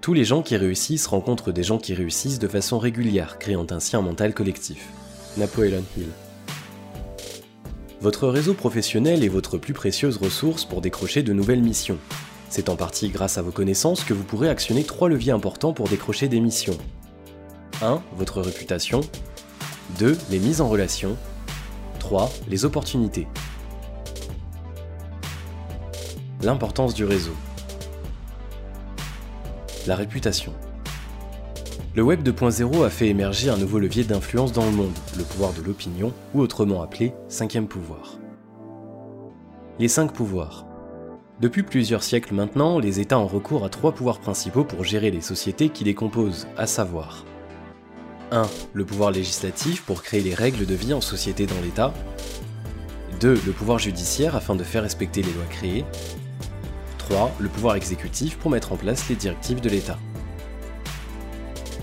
Tous les gens qui réussissent rencontrent des gens qui réussissent de façon régulière, créant ainsi un mental collectif. Napoleon Hill. Votre réseau professionnel est votre plus précieuse ressource pour décrocher de nouvelles missions. C'est en partie grâce à vos connaissances que vous pourrez actionner trois leviers importants pour décrocher des missions. 1. Votre réputation. 2. Les mises en relation. 3. Les opportunités. L'importance du réseau. La réputation. Le Web 2.0 a fait émerger un nouveau levier d'influence dans le monde, le pouvoir de l'opinion, ou autrement appelé cinquième pouvoir. Les cinq pouvoirs. Depuis plusieurs siècles maintenant, les États ont recours à trois pouvoirs principaux pour gérer les sociétés qui les composent, à savoir 1. Le pouvoir législatif pour créer les règles de vie en société dans l'État. 2. Le pouvoir judiciaire afin de faire respecter les lois créées. 3. Le pouvoir exécutif pour mettre en place les directives de l'État.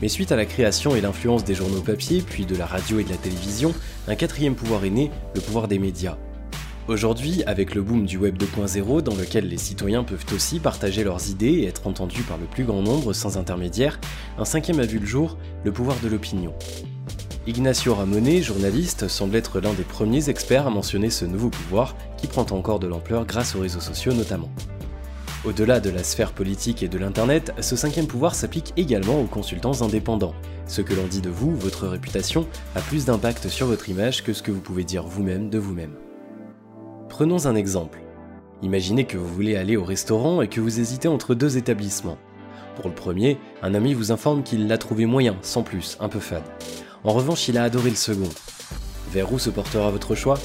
Mais suite à la création et l'influence des journaux papier, puis de la radio et de la télévision, un quatrième pouvoir est né, le pouvoir des médias. Aujourd'hui, avec le boom du Web 2.0 dans lequel les citoyens peuvent aussi partager leurs idées et être entendus par le plus grand nombre sans intermédiaire, un cinquième a vu le jour, le pouvoir de l'opinion. Ignacio Ramonet, journaliste, semble être l'un des premiers experts à mentionner ce nouveau pouvoir qui prend encore de l'ampleur grâce aux réseaux sociaux notamment. Au-delà de la sphère politique et de l'Internet, ce cinquième pouvoir s'applique également aux consultants indépendants. Ce que l'on dit de vous, votre réputation, a plus d'impact sur votre image que ce que vous pouvez dire vous-même de vous-même. Prenons un exemple. Imaginez que vous voulez aller au restaurant et que vous hésitez entre deux établissements. Pour le premier, un ami vous informe qu'il l'a trouvé moyen, sans plus, un peu fade. En revanche, il a adoré le second. Vers où se portera votre choix?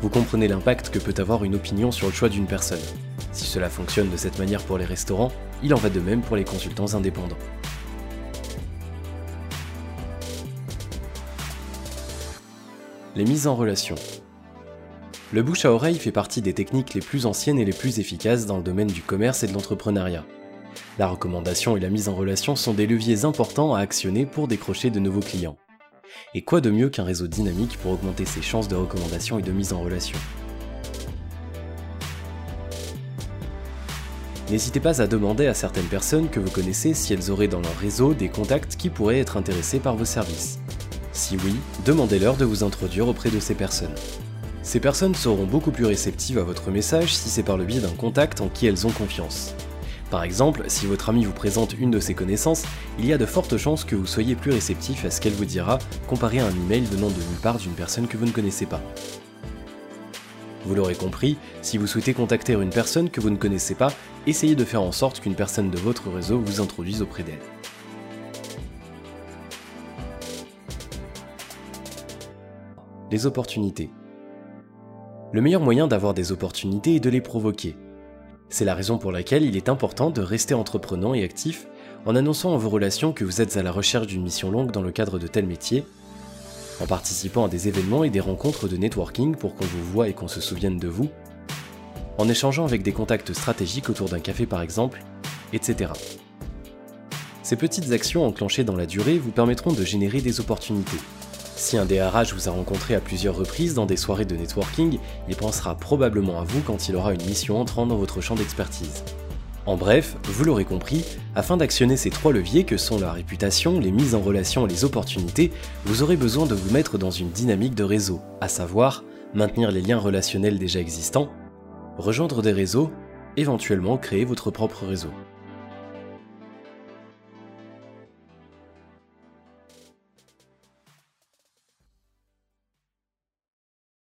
Vous comprenez l'impact que peut avoir une opinion sur le choix d'une personne. Si cela fonctionne de cette manière pour les restaurants, il en va de même pour les consultants indépendants. Les mises en relation. Le bouche à oreille fait partie des techniques les plus anciennes et les plus efficaces dans le domaine du commerce et de l'entrepreneuriat. La recommandation et la mise en relation sont des leviers importants à actionner pour décrocher de nouveaux clients. Et quoi de mieux qu'un réseau dynamique pour augmenter ses chances de recommandation et de mise en relation? N'hésitez pas à demander à certaines personnes que vous connaissez si elles auraient dans leur réseau des contacts qui pourraient être intéressés par vos services. Si oui, demandez-leur de vous introduire auprès de ces personnes. Ces personnes seront beaucoup plus réceptives à votre message si c'est par le biais d'un contact en qui elles ont confiance. Par exemple, si votre ami vous présente une de ses connaissances, il y a de fortes chances que vous soyez plus réceptif à ce qu'elle vous dira comparé à un email venant de nulle part d'une personne que vous ne connaissez pas. Vous l'aurez compris, si vous souhaitez contacter une personne que vous ne connaissez pas, essayez de faire en sorte qu'une personne de votre réseau vous introduise auprès d'elle. Les opportunités. Le meilleur moyen d'avoir des opportunités est de les provoquer. C'est la raison pour laquelle il est important de rester entreprenant et actif en annonçant en vos relations que vous êtes à la recherche d'une mission longue dans le cadre de tel métier en participant à des événements et des rencontres de networking pour qu'on vous voit et qu'on se souvienne de vous, en échangeant avec des contacts stratégiques autour d'un café par exemple, etc. Ces petites actions enclenchées dans la durée vous permettront de générer des opportunités. Si un DRH vous a rencontré à plusieurs reprises dans des soirées de networking, il pensera probablement à vous quand il aura une mission entrant dans votre champ d'expertise. En bref, vous l'aurez compris, afin d'actionner ces trois leviers que sont la réputation, les mises en relation et les opportunités, vous aurez besoin de vous mettre dans une dynamique de réseau, à savoir maintenir les liens relationnels déjà existants, rejoindre des réseaux, éventuellement créer votre propre réseau.